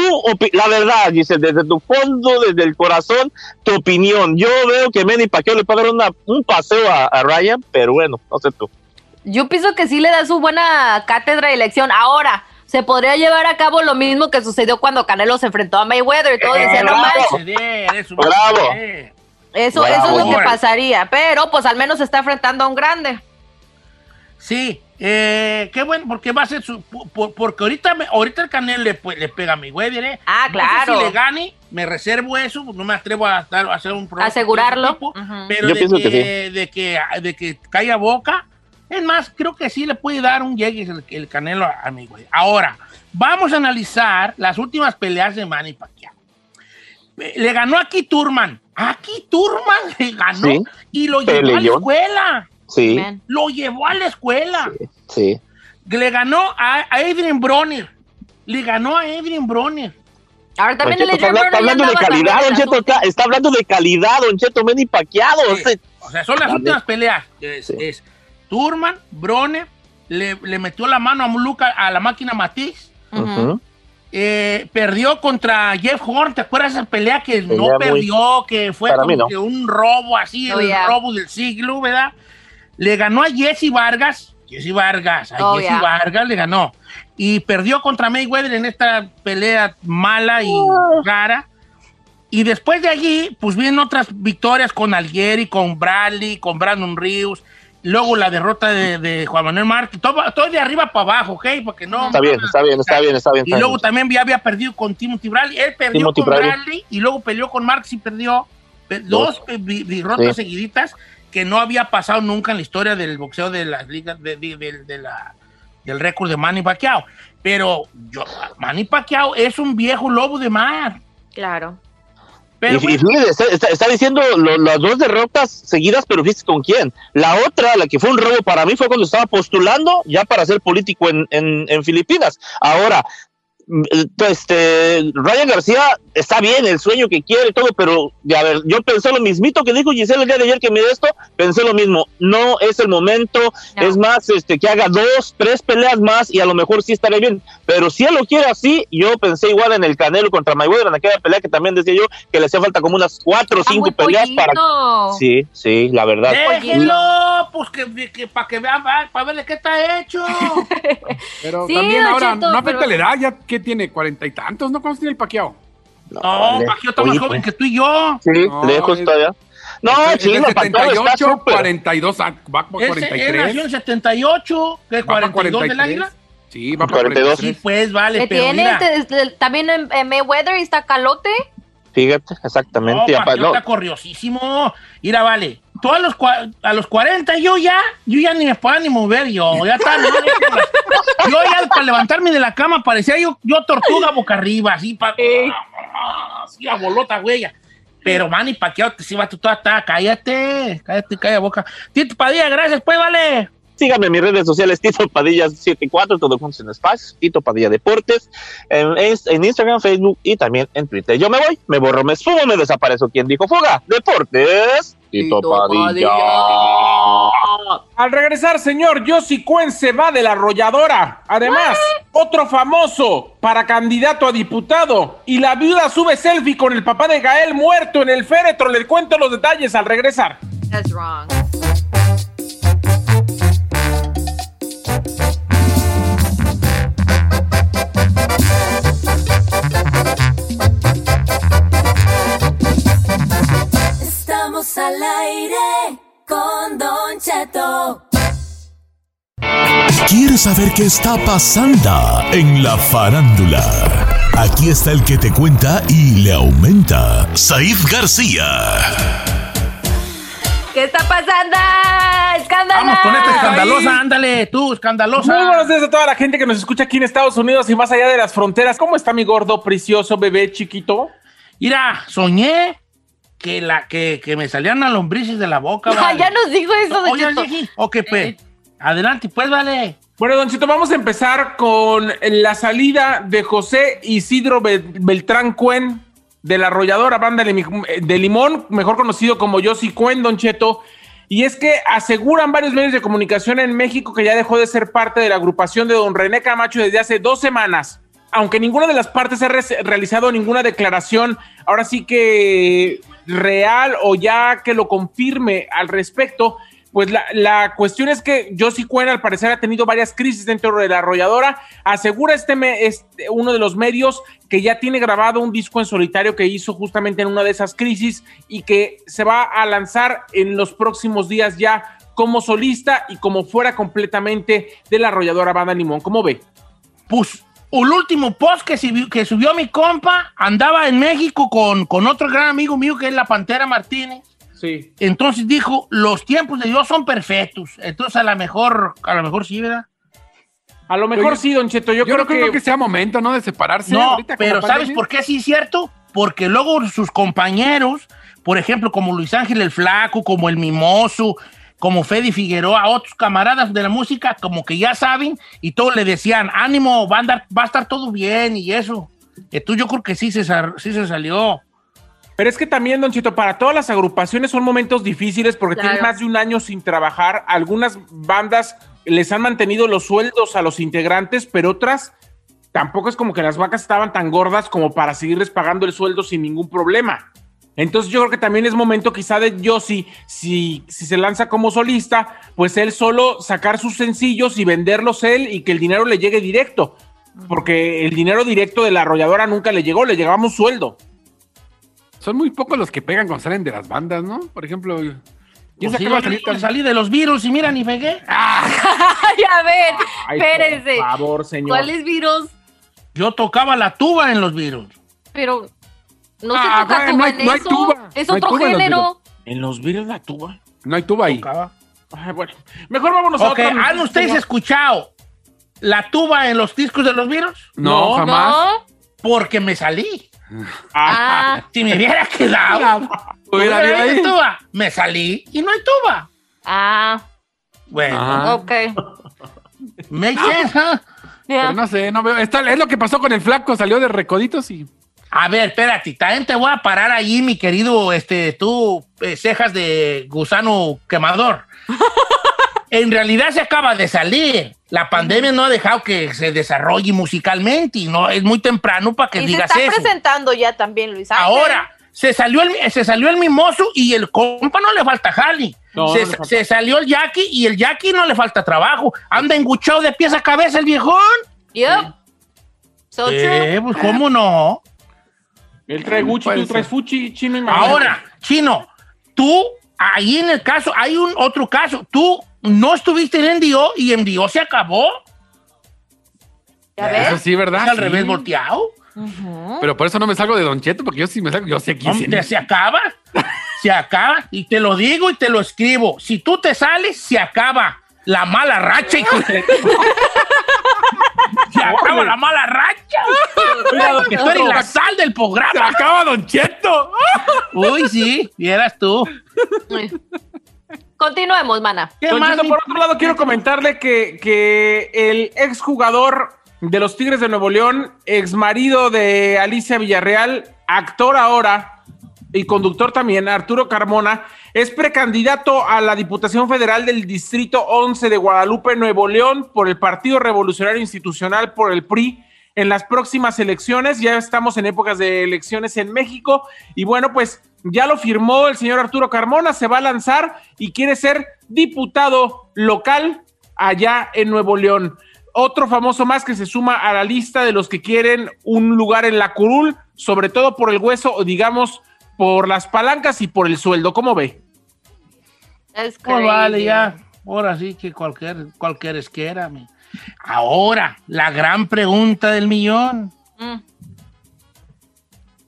S5: la verdad, Giselle, desde tu fondo, desde el corazón, tu opinión. Yo veo que Manny Pacquiao le puede dar una- un paseo a, a Ryan, pero bueno, no sé tú.
S3: Yo pienso que sí le da su buena cátedra y lección. Ahora, se podría llevar a cabo lo mismo que sucedió cuando Canelo se enfrentó a Mayweather y todo
S5: Eh,
S3: decían, no
S5: bravo.
S3: manches,
S5: Bravo.
S3: Eso, eso es lo que pasaría. Pero pues al menos se está enfrentando a un grande.
S2: Sí, eh, qué bueno, porque va a ser su. por- porque ahorita, me- ahorita el Canelo le, pues, le pega a mi Weber, ¿eh?
S3: Ah,
S2: No sé
S3: claro.
S2: si le gane, me reservo eso, no me atrevo a, dar- a hacer un pronóstico
S3: Asegurarlo.
S2: Pero
S5: Yo
S2: de,
S5: pienso
S2: que,
S5: que
S2: de, que, de que caiga boca, es más, creo que sí le puede dar un llegue el, el Canelo a, a mi Weber. Ahora, vamos a analizar las últimas peleas de Manny Pacquiao. Eh, Le ganó a Keith Turman. A Keith Turman le ganó
S5: Sí.
S2: y lo llevó a la escuela.
S5: Sí,
S3: Man.
S2: Lo llevó a la escuela.
S5: sí.
S2: Le ganó a, a Adrian Bronner. Le ganó a Adrian Bronner.
S3: Ahora también
S5: Cheto, está, está hablando de calidad, Don Cheto. Está, está hablando de calidad, Don Cheto, Manny Pacquiao.
S2: Sí.
S5: o sea,
S2: O sea, son las
S5: También.
S2: últimas peleas. Es,
S5: Sí.
S2: es Turman, Bronner, le, le metió la mano a Luca, a la máquina Matiz.
S5: ujú.
S2: Eh, perdió contra Jeff Horn. ¿Te acuerdas esa pelea que
S5: Pelea
S2: no
S5: muy-
S2: perdió? Que fue como
S5: no.
S2: que un robo así,
S3: Oh,
S2: el
S3: yeah.
S2: robo del siglo, ¿verdad? Le ganó a Jesse Vargas. Jesse Vargas, a
S3: Oh,
S2: Jesse
S3: yeah.
S2: Vargas le ganó. Y perdió contra Mayweather en esta pelea mala y rara. Y después de allí, pues vienen otras victorias con Algieri, con Bradley, con Brandon Rios. Luego la derrota de, de Juan Manuel Márquez. Todo, todo de arriba para abajo, ¿ok? Porque no.
S5: Está bien, está bien, está bien, está bien.
S2: Y luego
S5: bien.
S2: también ya había perdido con Timothy Bradley. Él perdió
S5: Timothy
S2: con
S5: Bradley.
S2: Bradley. y luego peleó con Marx y perdió Pe- Dos derrotas
S5: Sí.
S2: seguiditas que no había pasado nunca en la historia del boxeo de las ligas de, de- de- de la, del récord de Manny Pacquiao. Pero yo, Manny Pacquiao es un viejo lobo de mar.
S3: Claro.
S2: Pero
S5: y, y fíjate, está, está- está diciendo lo- las dos derrotas seguidas, pero fíjate con quién. La otra, la que fue un robo para mí, fue cuando estaba postulando ya para ser político en, en- en Filipinas. Ahora, este, Ryan García está bien, el sueño que quiere y todo, pero a ver, yo pensé lo mismito que dijo Giselle el día de ayer que me esto, pensé lo mismo, no es el momento, es más, este, que haga dos, tres peleas más y a lo mejor sí estaré bien, pero si él lo quiere así, yo pensé igual en el Canelo contra Mayweather, en aquella pelea que también decía yo que le hacía falta como unas cuatro o cinco peleas para... Sí, sí, la verdad.
S2: Déjenlo, pues que, que para que vean, para verle qué está hecho.
S4: Pero
S3: Sí,
S4: también ahora,
S3: Cheto,
S4: no afecta
S3: pero-
S4: la edad, ya que tiene cuarenta y tantos, ¿no? ¿Cuántos tiene el paqueado?
S2: No,
S5: vale.
S2: Paquito está más
S5: Oye,
S2: joven
S5: pues,
S2: que tú y yo.
S5: Sí,
S4: No,
S5: lejos
S4: es-
S5: todavía. No,
S4: Es
S5: Paquito está
S4: 78,
S5: súper.
S4: 42, ah, va por
S2: Ese, él
S4: 43.
S2: nació en 78, que
S4: para
S2: 42 del
S4: 43.
S2: águila.
S4: Sí, va por
S5: 42.
S4: 43.
S2: Sí, pues, vale, pero
S3: tiene
S2: mira.
S3: te- te- también en, en Mayweather y está calote.
S5: Fíjate,
S2: No,
S5: exactamente. no,
S2: está corriosísimo. Mira, vale. Tú a los, a los 40, yo ya, yo ya ni me puedo ni mover, yo. Ya está, yo, ya- yo ya para levantarme de la cama parecía yo, yo tortuga boca arriba, así, pa, así a bolota, güey. Pero, Manny Paquiao, si va tú toda, está, cállate, cállate, calla boca. Tito Padilla, gracias, pues, vale.
S5: Síganme en mis redes sociales, Tito Padilla 74, todo juntos en espacio, Tito Padilla Deportes, en, en Instagram, Facebook y también en Twitter. Yo me voy, me borro, me esfumo, me desaparezco. ¿Quién dijo fuga? Deportes, Tito, Padilla.
S6: Al regresar, señor, Yossi Cuen se va de la arrolladora. Además, otro famoso para candidato a diputado. Y la viuda sube selfie con el papá de Gael muerto en el féretro. Le cuento los detalles al regresar.
S3: That's wrong.
S1: ¿Quieres saber qué está pasando en la farándula? Aquí está el que te cuenta y le aumenta, Saif García.
S3: ¿Qué está pasando? ¡Escándalo!
S2: Vamos con esta escandalosa, ándale, tú, escandalosa.
S6: Muy buenos días a toda la gente que nos escucha aquí en Estados Unidos y más allá de las fronteras. ¿Cómo está mi gordo, precioso, bebé, chiquito?
S2: Mira, soñé que, la, que, que me salían las lombrices de la boca.
S3: Ah,
S2: vale.
S3: ya nos dijo eso, Don
S2: Oye,
S3: Cheto.
S2: sí, ok, pues. Adelante, pues, vale.
S6: Bueno, Don vamos a empezar con la salida de José Isidro Bel- Beltrán Cuen de la arrolladora banda de, Limón, mejor conocido como Yossi Cuen, Don Cheto. Y es que aseguran varios medios de comunicación en México que ya dejó de ser parte de la agrupación de Don René Camacho desde hace dos semanas. Aunque ninguna de las partes ha re- realizado ninguna declaración, ahora sí que real o ya que lo confirme al respecto, pues la, la cuestión es que Josie Cuen al parecer ha tenido varias crisis dentro de la arrolladora. Asegura este, me- este- uno de los medios que ya tiene grabado un disco en solitario que hizo justamente en una de esas crisis y que se va a lanzar en los próximos días ya como solista y como fuera completamente de la arrolladora Banda Limón. ¿Cómo ve?
S2: Pues, el último post que subió, que subió mi compa andaba en México con, con otro gran amigo mío que es la Pantera Martínez.
S6: Sí.
S2: Entonces dijo, los tiempos de Dios son perfectos. Entonces a lo mejor, a lo mejor sí, ¿verdad?
S6: A lo mejor
S4: Oye,
S6: sí, Don Cheto. Yo,
S4: Yo,
S6: creo
S4: no creo
S6: que,
S4: que sea momento, ¿no? De separarse.
S2: No,
S4: ahorita
S2: pero ¿sabes por qué sí es cierto? Porque luego sus compañeros, por ejemplo, como Luis Ángel el Flaco, como el Mimoso, como Fede Figueroa, otros camaradas de la música, como que ya saben, y todos le decían, ánimo, va a, andar- va a estar todo bien y eso. Entonces yo creo que sí se, sí se salió.
S6: Pero es que también, Don Chito, para todas las agrupaciones son momentos difíciles porque
S3: Claro.
S6: tienen más de un año sin trabajar. Algunas bandas les han mantenido los sueldos a los integrantes, pero otras tampoco es como que las vacas estaban tan gordas como para seguirles pagando el sueldo sin ningún problema. Entonces yo creo que también es momento quizá de Yossi, si, si se lanza como solista, pues él solo sacar sus sencillos y venderlos él y que el dinero le llegue directo. Porque el dinero directo de la arrolladora nunca le llegó, le llegaba un sueldo.
S4: Son muy pocos los que pegan cuando salen de las bandas, ¿no? Por ejemplo, ¿quién
S2: Pues
S4: se
S2: sí,
S4: acaba de
S2: yo
S4: salir
S2: salí de los virus y mira, ni pegué.
S3: Ay, a ver,
S6: Ay,
S3: espérense.
S6: Por favor, señor.
S3: ¿Cuáles virus?
S2: Yo tocaba la tuba en los virus.
S3: Pero no
S4: Ah,
S3: se toca
S4: güey,
S3: tuba
S4: no hay-
S3: en
S4: no hay
S3: eso.
S4: tuba.
S3: Es
S4: No
S3: otro
S4: tuba en los
S3: género.
S6: ¿En los virus la tuba?
S4: No hay tuba ahí.
S2: Tocaba.
S6: Ay, bueno, mejor vámonos a
S2: Ok,
S6: otra
S2: ¿han ustedes
S6: señor.
S2: escuchado la tuba en los discos de los virus?
S4: No,
S6: No,
S4: jamás.
S3: ¿No?
S2: Porque me salí.
S6: Ah,
S2: Si me hubiera quedado,
S4: Hubiera habido
S2: tuba. Me salí y no hay tuba.
S3: ah,
S2: Bueno,
S4: Ajá.
S3: ok.
S2: make sense, huh?
S4: Pero no sé, no veo. Está- es lo que pasó con el flaco, salió de recoditos y.
S2: A ver, espérate, también te voy a parar ahí, mi querido, este, tú, eh, cejas de gusano quemador. en realidad se acaba de salir. La pandemia no ha dejado que se desarrolle musicalmente y no es muy temprano para que
S9: Y se
S2: digas
S9: está
S2: eso.
S9: presentando ya también, Luis Ángel.
S2: Ahora, se salió, el, se salió el mimoso y el compa no le falta jali.
S6: No,
S2: se,
S6: no
S2: se salió el Jackie y el Jackie no le falta trabajo. Anda enguchado de pies a cabeza el viejón.
S9: Yep. So
S2: Eh,
S9: true.
S2: pues cómo no.
S6: Él trae Gucci, tú traes. Fuchi, chino y.
S2: Ahora, Chino, tú, ahí en el caso, hay un otro caso. Tú no estuviste en NDO y NDO se acabó.
S9: ¿Ya
S4: Eso sí, ¿verdad?
S2: Es al
S4: Sí.
S2: revés volteado.
S4: Pero por eso no me salgo de Don Cheto, porque yo sí me salgo, yo sé quién
S2: se acaba. Se acaba. Y te lo digo y te lo escribo. Si tú te sales, se acaba la mala racha. hijo de- se acaba la mala racha. Porque tú eres la sal del
S4: ¡Se
S2: programa.
S4: acaba Don Cheto!
S2: Uy, sí, vieras tú.
S9: Continuemos, mana.
S2: ¿Qué
S6: Don
S2: más,
S6: Cheto,
S2: mi-
S6: por otro lado, quiero comentarle que, que el exjugador de los Tigres de Nuevo León, ex marido de Alicia Villarreal, actor ahora y conductor también, Arturo Carmona, es precandidato a la Diputación Federal del Distrito 11 de Guadalupe, Nuevo León, por el Partido Revolucionario Institucional, por el PRI. En las próximas elecciones, ya estamos en épocas de elecciones en México, y bueno, pues ya lo firmó el señor Arturo Carmona, se va a lanzar y quiere ser diputado local allá en Nuevo León. Otro famoso más que se suma a la lista de los que quieren un lugar en la curul, sobre todo por el hueso, o digamos, por las palancas y por el sueldo. ¿Cómo ve?
S9: Es
S2: Pues
S9: crazy.
S2: vale, ya. Ahora sí que cualquier, cualquier esquera. mi. Ahora, la gran pregunta del millón.
S9: Mm.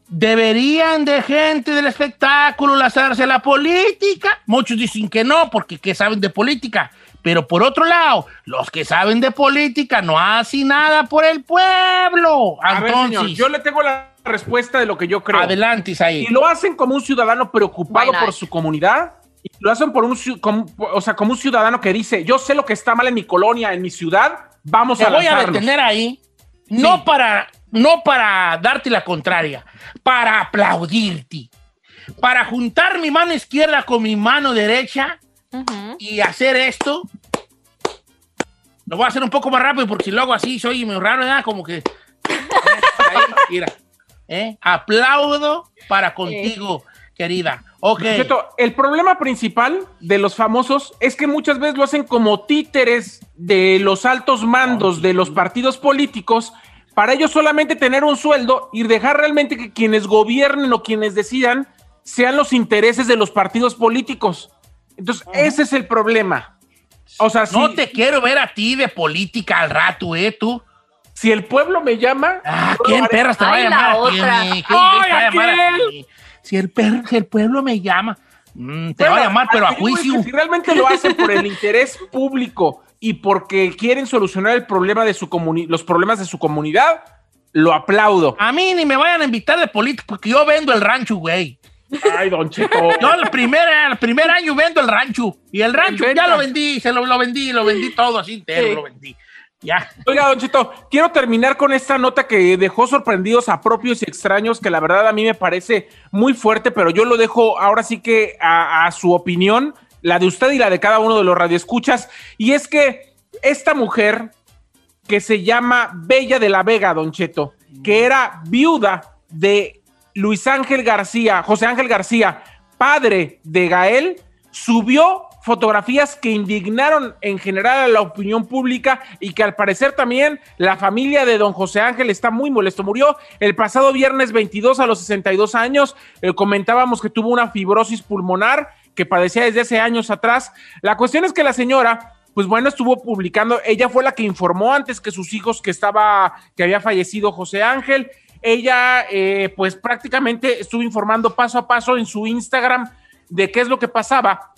S2: ¿Deberían de gente del espectáculo lanzarse a la política? Muchos dicen que no, porque ¿qué saben de política? Pero por otro lado, los que saben de política no hacen nada por el pueblo.
S6: A ver,
S2: Entonces,
S6: señor, yo le tengo la respuesta de lo que yo creo.
S2: adelante, Isaí.
S6: Y lo hacen como un ciudadano preocupado por su comunidad. Y lo hacen por un, como- o sea, como un ciudadano que dice, yo sé lo que está mal en mi colonia, en mi ciudad, vamos
S2: Te
S6: a
S2: voy a
S6: lanzarnos".
S2: detener ahí, no, para, no para darte la contraria, para aplaudirte, para juntar mi mano izquierda con mi mano derecha y hacer esto. Lo voy a hacer un poco más rápido porque si lo hago así soy muy raro, ¿verdad? Como que... Ahí, mira. ¿eh? Aplaudo para contigo, querida. Ok.
S6: El problema principal de los famosos es que muchas veces lo hacen como títeres de los altos mandos de los partidos políticos para ellos solamente tener un sueldo y dejar realmente que quienes gobiernen o quienes decidan sean los intereses de los partidos políticos. Entonces, ese es el problema. O sea, si,
S2: No te quiero ver a ti de política al rato, ¿eh? Tú.
S6: si el pueblo me llama,
S2: Ah, ¿quién perras te va a llamar a ti? ¿Quién
S6: Ay,
S2: te va a llamar a
S6: aquel.
S2: ti? Si el, per- si el pueblo me llama, mm, te va
S6: Bueno,
S2: a llamar, pero a juicio.
S6: Si realmente lo hacen por el interés público y porque quieren solucionar el problema de su comuni- los problemas de su comunidad, lo aplaudo.
S2: A mí ni me vayan a invitar de política porque yo vendo el rancho, güey.
S6: Ay, Don Cheto.
S2: Yo el primer, el primer año vendo el rancho. Y el rancho ya lo vendí, se lo, lo vendí, lo vendí todo así entero,
S9: Sí.
S2: lo vendí. Ya.
S6: Oiga, Don Cheto, quiero terminar con esta nota que dejó sorprendidos a propios y extraños, que la verdad a mí me parece muy fuerte, pero yo lo dejo ahora sí que a, a su opinión, la de usted y la de cada uno de los radioescuchas. Y es que esta mujer que se llama Bella de la Vega, Don Cheto, que era viuda de Luis Ángel García, José Ángel García, padre de Gael, subió fotografías que indignaron en general a la opinión pública y que al parecer también la familia de don José Ángel está muy molesto. Murió el pasado viernes 22 a los 62 años. Eh, comentábamos que tuvo una fibrosis pulmonar que padecía desde hace años atrás. La cuestión es que la señora pues bueno, estuvo publicando, ella fue la que informó antes que sus hijos que estaba, que había fallecido José Ángel. Ella, eh, pues prácticamente estuvo informando paso a paso en su Instagram de qué es lo que pasaba.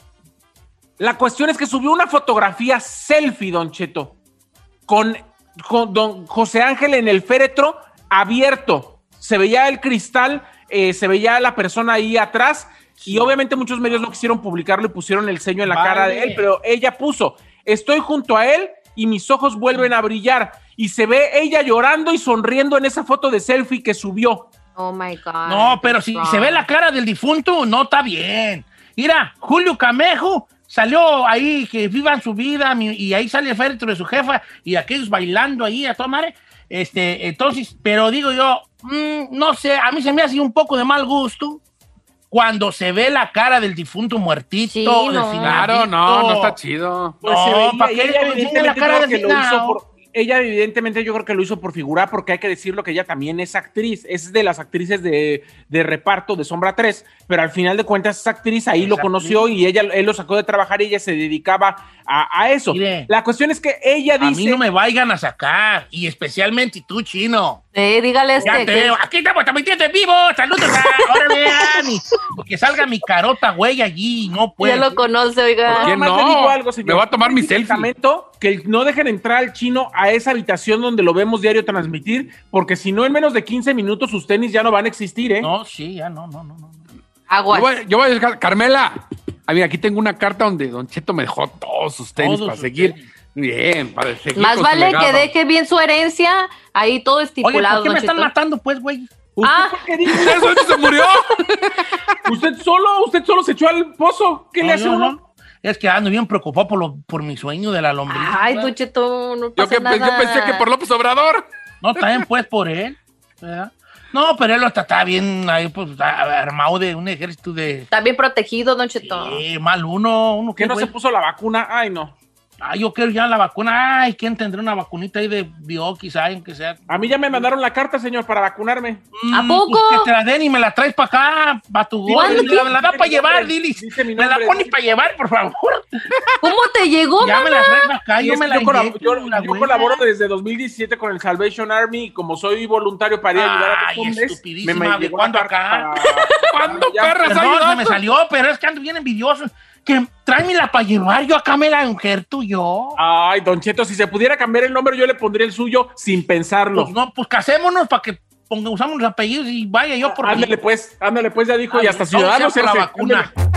S6: La cuestión es que subió una fotografía selfie, Don Cheto, con, con don José Ángel en el féretro abierto. Se veía el cristal, eh, se veía la persona ahí atrás. Y obviamente muchos medios no quisieron publicarlo y pusieron el ceño en la
S2: Vale.
S6: cara de él, pero ella puso, estoy junto a él y mis ojos vuelven a brillar. Y se ve ella llorando y sonriendo en esa foto de selfie que subió.
S9: Oh my God.
S2: No, pero si se ve la cara del difunto, no está bien. Mira, Julio Camejo salió ahí que vivan su vida mi- y ahí sale el féretro de su jefa y aquellos bailando ahí a toda madre. Este, entonces, pero digo yo, mm, no sé, a mí se me hace un poco de mal gusto cuando se ve la cara del difunto muertito.
S9: Sí, no.
S4: Claro, no, no está chido.
S6: Pues
S2: No,
S6: se veía,
S2: ¿pa'
S6: y
S2: qué?
S6: ella
S2: Pues tiene la cara
S6: que lo hizo por- ella evidentemente yo creo que lo hizo por figurar porque hay que decirlo que ella también es actriz, es de las actrices de, de reparto de Sombra 3, pero al final de cuentas es actriz, ahí
S2: Es
S6: lo
S2: actriz.
S6: conoció y ella él lo sacó de trabajar y ella se dedicaba a, a eso.
S2: Mire.
S6: La cuestión es que ella
S2: A
S6: dice
S2: mí no me vayan a sacar, y especialmente tú, chino.
S9: Sí, dígale
S2: Ya
S9: este.
S2: te
S9: que-
S2: veo. Aquí estamos transmitiendo en vivo. Saludos. a- y que salga mi carota, güey, allí. No puedo.
S9: ya lo conoce, oiga.
S4: ¿Por qué
S6: Nada más
S4: no?
S6: le digo algo, señor.
S4: Me voy a tomar mi selfie.
S6: Que no dejen entrar al chino a esa habitación donde lo vemos diario transmitir, porque si no, en menos de 15 minutos sus tenis ya no van a existir, ¿eh?
S2: No, sí, ya no, no, no. no.
S9: Aguas.
S4: Yo voy, yo voy a buscar, Carmela. A ver, aquí tengo una carta donde Don Cheto me dejó todos sus tenis
S2: Todos
S4: para
S2: sus
S4: seguir.
S2: tenis.
S4: Bien, para seguir.
S9: Más
S4: con su
S9: vale que deje bien su herencia, ahí todo
S2: Oye,
S9: estipulado.
S2: ¿por qué me están matando, pues, güey?
S6: ¿Usted
S9: Ah.
S6: por qué dice?
S4: ¿Eso se murió?
S6: ¿Usted solo, usted solo se echó al pozo? ¿Qué
S2: No,
S6: le hace uno?
S2: Es que ando bien preocupado por, lo, por mi sueño de la lombriz.
S9: Ay,
S2: ¿verdad?
S9: Don Cheto, no
S4: Yo,
S9: pasa
S4: que, yo pensé que por López Obrador.
S2: No, también pues por él. ¿verdad? No, pero él está, está bien ahí, pues, armado de un ejército de...
S9: Está bien protegido, Don Cheto.
S2: Eh, mal uno, uno
S6: ¿Que
S2: que
S6: no se puso la vacuna? Ay, no.
S2: Ay, yo quiero ya la vacuna. Ay, ¿quién tendrá una vacunita ahí de Bioquis, saben que sea?
S6: A mí ya me mandaron la carta, señor, para vacunarme.
S9: ¿A
S2: Mm,
S9: poco?
S2: pues que te la den y me la traes para acá, para tu
S9: ¿Cuándo?
S2: Me la, me la da para llevar,
S6: mi
S2: Me la pones para llevar, por favor.
S9: ¿Cómo te llegó,
S2: Ya me la
S9: mamá?
S2: traes para acá, yo me la inyecto,
S6: yo-
S2: la
S6: yo colaboro desde 2017 con el Salvation Army y como soy voluntario para ir a ayudar a
S2: Ay,
S6: los hombres,
S2: estupidísima, ¿de
S6: llegó
S2: cuándo acá?
S6: para-
S4: ¿Cuándo,
S6: Ya,
S4: perra, has
S2: Perdón,
S4: ayudado?
S2: se me salió, pero es que ando bien envidioso. Que tráemela para llevar, yo acá me la injerto yo.
S6: Ay, Don Cheto, si se pudiera cambiar el nombre, yo le pondría el suyo sin pensarlo.
S2: Pues no, pues casémonos para que ponga, usamos los apellidos y vaya yo por
S6: Ándale pues, ándale pues, ya dijo, y hasta
S2: no,
S6: Ciudadanos
S2: la vacuna.
S6: Ándale.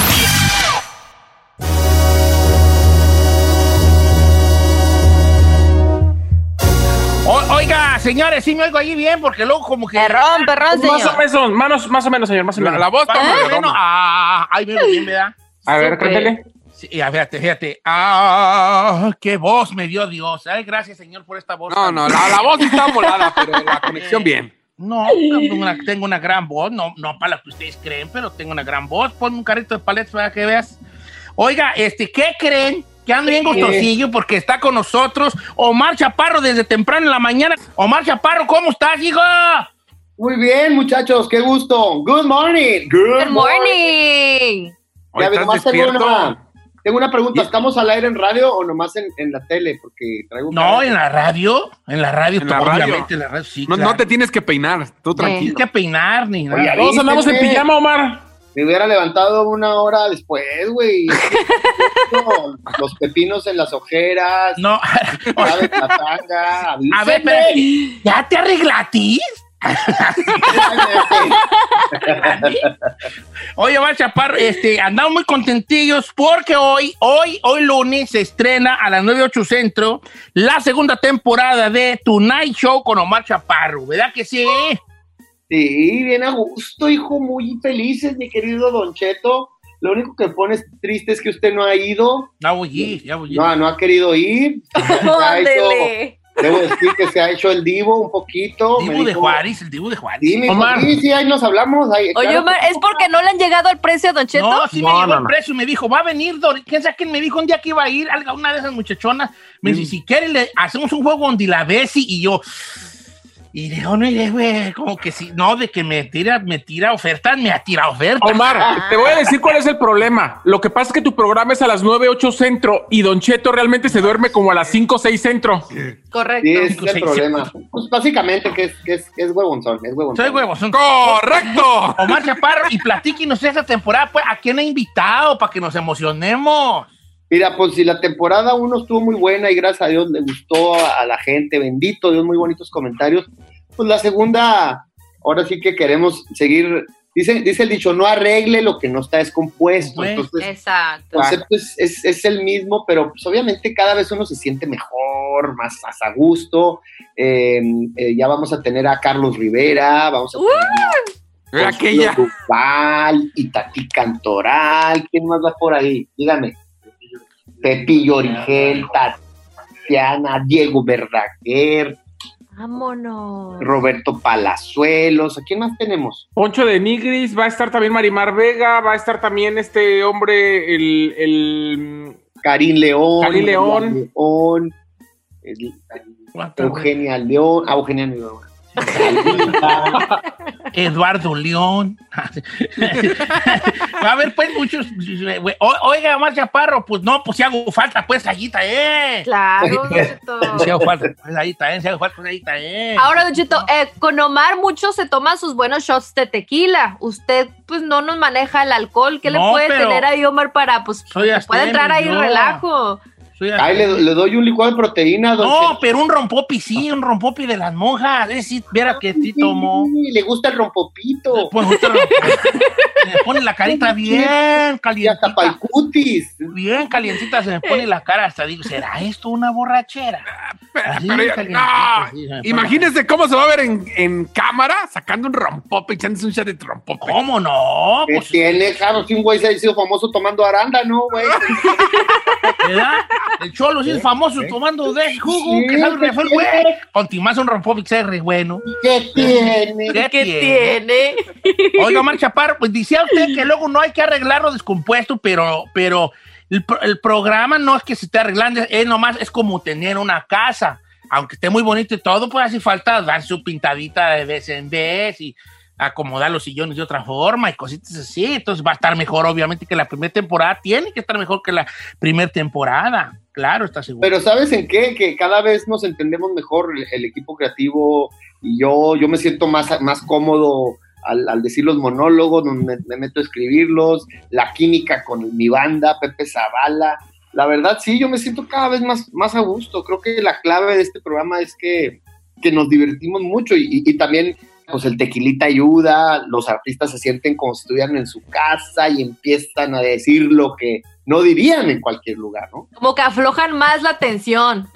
S2: Señores, sí me oigo ahí bien, porque luego como que...
S9: Perrón, perrón,
S6: Más o
S9: señor.
S6: menos, manos- más o menos, señor, más o menos.
S4: la voz está muy
S2: bueno,
S4: redonda.
S2: ah, ahí me bien, ¿verdad?
S6: A ver, cántale.
S2: Sí, fíjate, fíjate. Ah, qué voz me dio Dios. Ay, gracias, Señor, por esta voz.
S4: No, no, la, la voz está volada, pero la conexión bien.
S2: No, tengo una, tengo una gran voz, no, no para lo que ustedes creen, pero tengo una gran voz. Ponme un carrito de paletas para que veas. Oiga, este, ¿qué creen? Que ando bien gustosillo porque está con nosotros Omar Chaparro desde temprano en la mañana. Omar Chaparro, ¿cómo estás, hijo?
S10: Muy bien, muchachos, qué gusto. Good morning.
S9: Good morning.
S10: Ya, nomás tengo una, tengo una pregunta. ¿Estamos al aire en radio o nomás en, en la tele? Porque traigo un
S2: No,
S10: carro.
S2: en la radio. En la radio,
S4: En la radio.
S2: obviamente, en la radio, sí.
S4: No,
S2: claro.
S4: no te tienes que peinar, tú
S2: tienes
S4: tranquilo.
S2: que peinar ni nada.
S10: Oye,
S6: Todos andamos en pijama, Omar.
S10: Me hubiera levantado una hora después, güey. Los pepinos en las ojeras.
S2: No.
S10: La tanga.
S2: a ver, espérate. ¿Ya te arreglatís? Oye, Omar Chaparro, este, andamos muy contentillos porque hoy, hoy, hoy lunes se estrena a las 9.8 Centro la segunda temporada de Tonight Show con Omar Chaparro, ¿verdad que sí?
S10: Sí, bien a gusto, hijo. Muy felices, mi querido Don Cheto. Lo único que pone triste es que usted no ha ido.
S2: Ya voy a ir, ya voy a ir.
S10: No, no ha querido ir. Debo decir que se ha hecho el divo un poquito. me
S2: Dibu de
S10: dijo-
S2: Juárez, el Dibu de Juárez.
S10: Sí, dijo,
S6: Omar.
S10: sí, sí, ahí nos hablamos. ahí,
S9: Oye,
S10: claro
S9: Omar, ¿es porque no le han llegado al precio, Don Cheto?
S2: No, sí me
S6: No,
S2: llegó
S6: no,
S2: el
S6: no.
S2: precio y me dijo, va a venir, Dor- ¿quién sabe quién me dijo un día que iba a ir? Alga- Una de esas muchachonas. Me dice, si quiere, le hacemos un juego donde la Bessie y yo. Y de no, güey, como que si, no, de que me tira, me tira ofertas, me tira ofertas.
S6: Omar, te voy a decir cuál es el problema. Lo que pasa es que tu programa es a las 9, 8 centro y Don Cheto realmente se duerme como a las 5, 6 centro.
S9: Correcto.
S10: Sí, es el problema. Pues básicamente que es, que es, que es huevonzón, es huevonzón.
S2: Soy huevos, son
S4: ¡Correcto!
S2: Omar Chaparro, y platíquenos esta temporada, pues, ¿a quién ha invitado para que nos emocionemos?
S10: Mira, pues si la temporada 1 estuvo muy buena y gracias a Dios le gustó a, la gente, bendito Dios, muy bonitos comentarios, pues la segunda, ahora sí que queremos seguir, dice, dice el dicho, no arregle lo que no está descompuesto.
S2: Bueno.
S10: Entonces, el
S9: Exacto.
S10: concepto es, es- es el mismo, pero pues obviamente cada vez uno se siente mejor, más, más a gusto. Eh, eh, ya vamos a tener a Carlos Rivera, vamos a tener a
S4: Ve aquella.
S10: Duval, Itatí Cantoral, ¿quién más va por ahí? Dígame. Pepillo Origel, Tatiana, Diego Verdaguer,
S9: Vámonos.
S10: Roberto Palazuelos, ¿a quién más tenemos?
S6: Poncho de Nigris, va a estar también Marimar Vega, va a estar también este hombre, el, el
S10: Karim León,
S6: Karim León.
S10: León, el- Eugenia León, ah, Eugenia León.
S2: Eduardo León. Va a haber, pues, muchos. Oiga, Omar Chaparro, pues no, pues si hago falta, pues allí está, eh.
S9: Claro, Don.
S2: Si hago falta, pues ahí está, eh. Si hago falta, pues ahí está, eh.
S9: Ahora, Don eh, con Omar muchos se toman sus buenos shots de tequila. Usted, pues, no nos maneja el alcohol. ¿Qué le puede tener ahí, Omar, para, pues, pueda entrar ahí
S2: yo.
S9: relajo?
S2: Soy
S10: Ay, le, le doy un licuado de proteína, don
S2: No, pero un rompopi sí, un rompopi de las monjas. Es decir, viera que sí tomó.
S10: Sí, le gusta el rompopito.
S2: Pues gusta el rompopi. Se me pone la carita bien
S10: Y hasta
S2: calientita.
S10: para el cutis.
S2: Bien calientita se me pone la cara. Hasta digo, ¿será esto una borrachera? Así,
S4: Pero ya-
S2: calientita,
S4: no,
S2: sí, se me pone
S4: imagínese cómo se va a ver en, en cámara sacando un rompope, echándose un shot de rompope.
S2: ¿Cómo no?
S10: ¿Qué
S2: Pues,
S10: tiene, Carlos? Si un güey se ha sido famoso tomando arándano, güey.
S2: ¿verdad? El cholo sí es famoso tomando de jugo,
S10: Sí,
S2: que sabe
S10: ¿qué
S2: re fue el güey. Con timazo un rompopi que bueno.
S10: ¿Qué tiene?
S2: ¿Qué
S9: ¿Qué
S2: tiene?
S9: tiene?
S2: Oiga, Omar Chaparro, pues decía usted que luego no hay que arreglarlo descompuesto, pero, pero el, pro- el programa no es que se esté arreglando, es nomás, es como tener una casa. Aunque esté muy bonito y todo, pues hace falta dar su pintadita de vez en vez y acomodar los sillones de otra forma y cositas así. Entonces va a estar mejor, obviamente, que la primera temporada. Tiene que estar mejor que la primera temporada. Claro, está seguro.
S10: Pero ¿sabes en qué? Que cada vez nos entendemos mejor el, el equipo creativo y yo, yo me siento más, más cómodo al, al decir los monólogos, donde me, me meto a escribirlos, la química con mi banda, Pepe Zavala. La verdad, sí, yo me siento cada vez más, más a gusto. Creo que la clave de este programa es que, que nos divertimos mucho y, y- y también pues el tequilita ayuda, los artistas se sienten como si estuvieran en su casa y empiezan a decir lo que no dirían en cualquier lugar, ¿no?
S9: Como que aflojan más la tensión.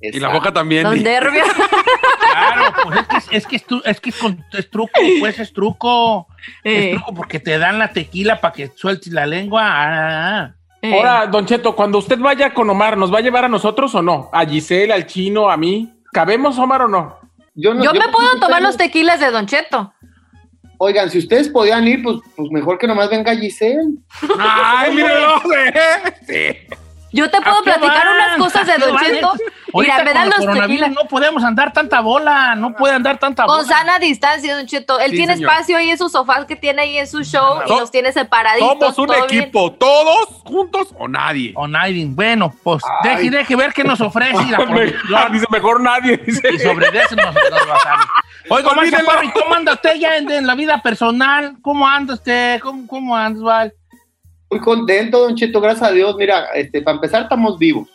S4: Y la boca también.
S9: Los nervios.
S2: Claro, pues es que es, es que es, tu- es que es con- es truco, pues es truco.
S9: Eh.
S2: Es truco porque te dan la tequila para que sueltes la lengua. Ah,
S9: Eh.
S6: Ahora, Don Cheto, cuando usted vaya con Omar, ¿nos va a llevar a nosotros o no? ¿A Giselle, al chino, a mí? ¿Cabemos, Omar, o no?
S10: Yo, no-
S9: Yo
S10: yo
S9: me puedo tomar los tequilas de Don Cheto.
S10: Oigan, si ustedes podían ir, pues, pues mejor que nomás venga Giselle.
S4: ¡Ay, míralo! Sí.
S9: Yo te puedo
S2: ¿A qué
S9: platicar
S2: van?
S9: unas cosas de
S2: ¿A qué
S9: Don Cheto. Mira, me dan los tequilas.
S2: No podemos andar tanta bola, no puede andar tanta bola.
S9: Con sana distancia, Don Cheto. Él
S4: Sí,
S9: tiene
S4: señor.
S9: espacio ahí en su sofá que tiene ahí en su show y
S4: So-
S9: los tiene separaditos.
S4: ¿Somos un
S9: bien.
S4: equipo todos juntos o nadie?
S2: O nadie. Bueno, pues deje, deje ver qué nos ofrece y la
S6: Me- dice, mejor nadie. Dice.
S2: Y sobre eso nos, nos basamos. Oiga, Omar. Chaparro, ¿y cómo anda usted ya en, en la vida personal? ¿Cómo anda usted? ¿Cómo, cómo anda, Val?
S10: Muy contento, Don Cheto, gracias a Dios. Mira, este, para empezar, estamos vivos.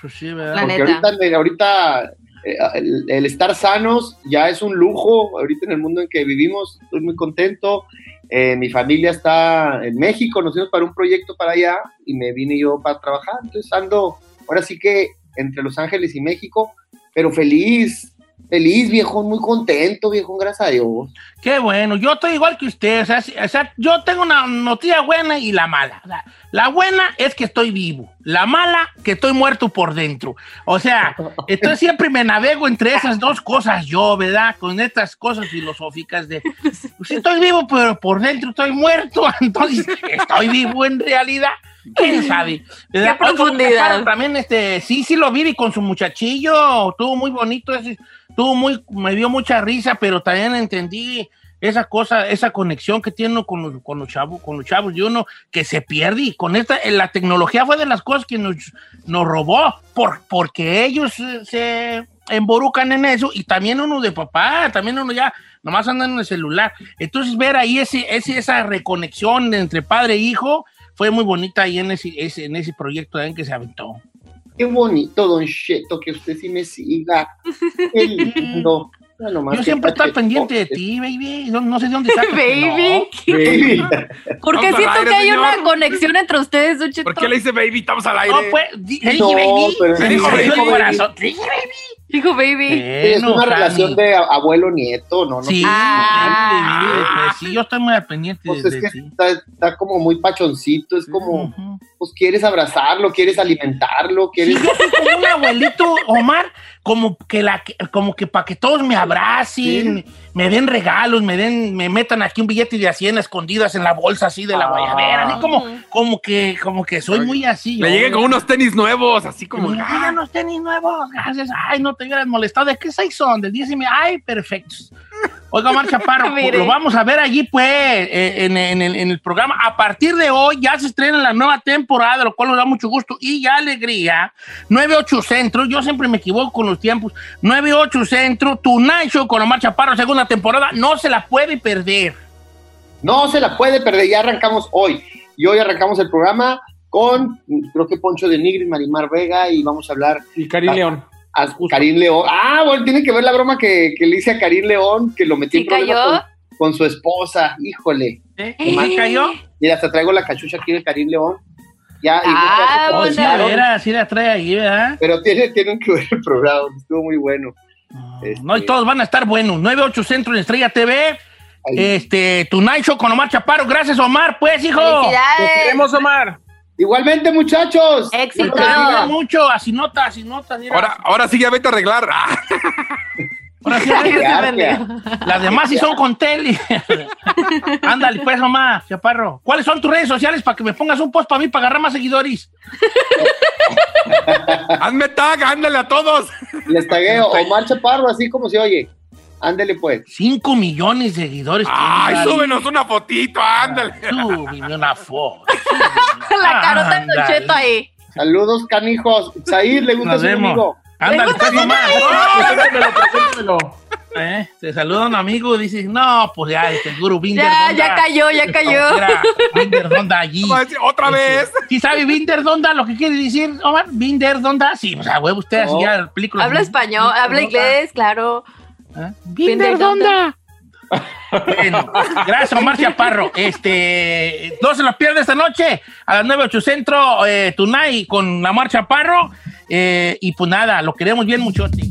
S2: Pues sí, ¿verdad?
S9: La
S10: Porque
S9: neta.
S10: ahorita, ahorita eh, el, el estar sanos ya es un lujo. Ahorita en el mundo en que vivimos, estoy muy contento. Eh, mi familia está en México, nos fuimos para un proyecto para allá y me vine yo para trabajar. Entonces ando, ahora sí que entre Los Ángeles y México, pero feliz, Feliz, viejo, muy contento, viejo, gracias a Dios.
S2: Qué bueno, yo estoy igual que usted. O sea, si- o sea, yo tengo una noticia buena y la mala. O sea, la buena es que estoy vivo. La mala, que estoy muerto por dentro. O sea, entonces siempre me navego entre esas dos cosas yo, ¿verdad? Con estas cosas filosóficas de, pues, sí estoy vivo, pero por dentro estoy muerto. Entonces, ¿estoy vivo en realidad? ¿Quién sabe?
S9: Qué profundidad.
S2: También, este, sí, sí lo vi y con su muchachillo. Estuvo muy bonito ese tuvo muy, me dio mucha risa, pero también entendí esa cosa, esa conexión que tiene con los, con los chavos, con los chavos de uno que se pierde con esta, la tecnología fue de las cosas que nos, nos robó por, porque ellos eh, se emborucan en eso y también uno de papá, también uno ya nomás anda en el celular. Entonces ver ahí ese, ese, esa reconexión entre padre e hijo fue muy bonita ahí en ese, ese- en ese proyecto también que se aventó.
S10: Qué bonito, Don Cheto, que usted sí me siga. Qué lindo. Ya nomás
S2: Yo siempre estoy pendiente de ti, baby. No, no sé de dónde sacas.
S9: Baby.
S2: No.
S10: Baby.
S9: Porque siento
S4: aire,
S9: que hay
S4: señor.
S9: una conexión entre ustedes, Don Cheto.
S4: ¿Por qué le dice baby? Estamos al aire.
S2: No, pues, di- le dije
S10: No,
S2: baby.
S10: pero
S2: dijo baby corazón. Dije baby.
S9: Dijo baby.
S10: es una relación de abuelo-nieto, ¿no? no
S2: Sí,
S9: Ah.
S2: sí, pues, sí, yo estoy muy al pendiente
S10: Pues
S2: de,
S10: es que está, está como muy pachoncito, es como,
S2: Ujú.
S10: pues quieres abrazarlo, quieres alimentarlo,
S2: Sí,
S10: quieres...
S2: yo soy como un abuelito, Omar, como que la que- como que para que todos me abracen, me den regalos, me den, me metan aquí un billete de a 100 escondidas en la bolsa así de la
S10: Ah.
S2: guayabera, así como, como que, como que soy muy así.
S4: Le llegué con unos tenis nuevos, así como.
S2: Ay, unos tenis nuevos, gracias. Ay, no te hubieras molestado. ¿De qué seis son? Del 10 y medio. Ay, perfectos. Oiga, Omar Chaparro, lo vamos a ver allí, pues, eh, en, en el, en el programa. A partir de hoy ya se estrena la nueva temporada, lo cual nos da mucho gusto y alegría. 98 Centro, yo siempre me equivoco con los tiempos. 98 Centro, Tonight Show con Omar Chaparro, segunda temporada. No se la puede perder.
S10: No se la puede perder, ya arrancamos hoy. Y hoy arrancamos el programa con, creo que Poncho de Nigris, Marimar Vega, y vamos a hablar
S6: Y Karim León.
S10: A Karim León. Ah, bueno, tiene que ver la broma que, que le hice a Karim León, que lo metí en
S9: ¿Sí
S10: problemas
S9: cayó?
S10: con, con su esposa. Híjole.
S2: ¿Eh? ¿Omar cayó?
S10: Mira, hasta traigo la cachucha aquí de Karim León. Ya, y
S9: Ah,
S10: muchas
S2: Oh,
S10: gracias
S2: sí,
S10: por
S2: de
S9: bueno.
S10: escuchar,
S2: veras, sí la trae ahí, ¿verdad?
S10: Pero tienen, tienen que ver el programa, estuvo muy bueno. Este,
S2: No, y todos van a estar buenos. 98 Centro en Estrella TV.
S10: Ahí.
S2: Este, Tonight Show con Omar Chaparro. Gracias, Omar, pues, hijo.
S10: Te.
S6: Queremos, Omar.
S10: Igualmente, muchachos.
S9: Éxito.
S2: Mucho, así nota, así nota.
S4: Ahora, ahora sí ya vete a arreglar. Ah,
S2: Ahora sí. Las demás sí son con tele. Ándale, pues, Omar, Chaparro. ¿Cuáles son tus redes sociales para que me pongas un post para mí para agarrar más seguidores?
S4: hazme tag, ándale a todos.
S10: Les tagueo Omar Chaparro, así como se oye. Ándele, pues.
S2: 5 millones de seguidores.
S4: Ay,
S2: tiene.
S4: súbenos una fotito, ándale.
S2: Súbeme una foto.
S9: La carota de Don
S2: Ándale.
S9: Cheto ahí.
S10: Saludos, canijos. Said, le gusta
S2: Nos
S10: su
S2: vemos.
S10: amigo.
S2: Ándale, pues.
S6: Preséntamelo, preséntamelo.
S2: ¿Eh? Te saluda un amigo y dices, no, pues ya, este, el guru Binder.
S9: Ya,
S2: ¿dónde?
S9: ya cayó, ya cayó.
S2: Era Binder Donda allí.
S4: Otra vez.
S2: ¿Sí sabe Binder Donda lo que quiere decir, Omar? Binder Donda. Sí, o sea, huevo, usted así
S10: No.
S2: ya película.
S9: Habla español, habla inglés, claro.
S2: Binder Donda. Bueno, gracias Omar Chaparro. Este, no se lo pierde esta noche a las 9, 8 Centro, eh, Tonight con Omar Chaparro. Eh, y pues nada, lo queremos bien muchote.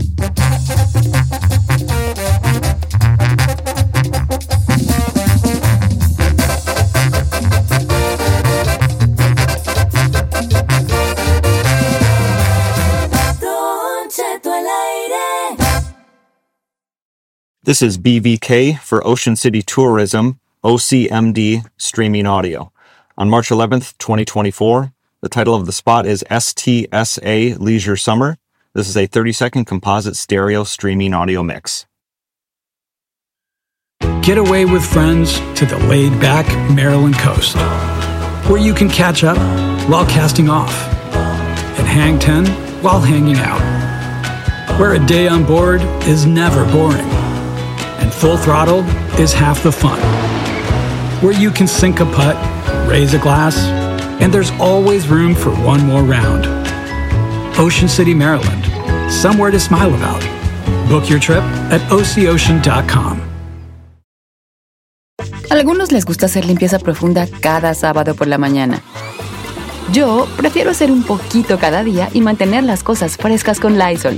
S11: This is BVK for Ocean City Tourism, OCMD Streaming Audio. On March 11th, 2024, the title of the spot is STSA Leisure Summer. This is a 30 second composite stereo streaming audio mix.
S12: Get away with friends to the laid back Maryland coast, where you can catch up while casting off, and hang 10 while hanging out, where a day on board is never boring, full throttle is half the fun, where you can sink a putt, raise a glass, and there's always room for one more round. Ocean City, Maryland, somewhere to smile about. Book your trip at oceocean.com.
S13: Algunos les gusta hacer limpieza profunda cada sábado por la mañana. Yo prefiero hacer un poquito cada día y mantener las cosas frescas con Lysol.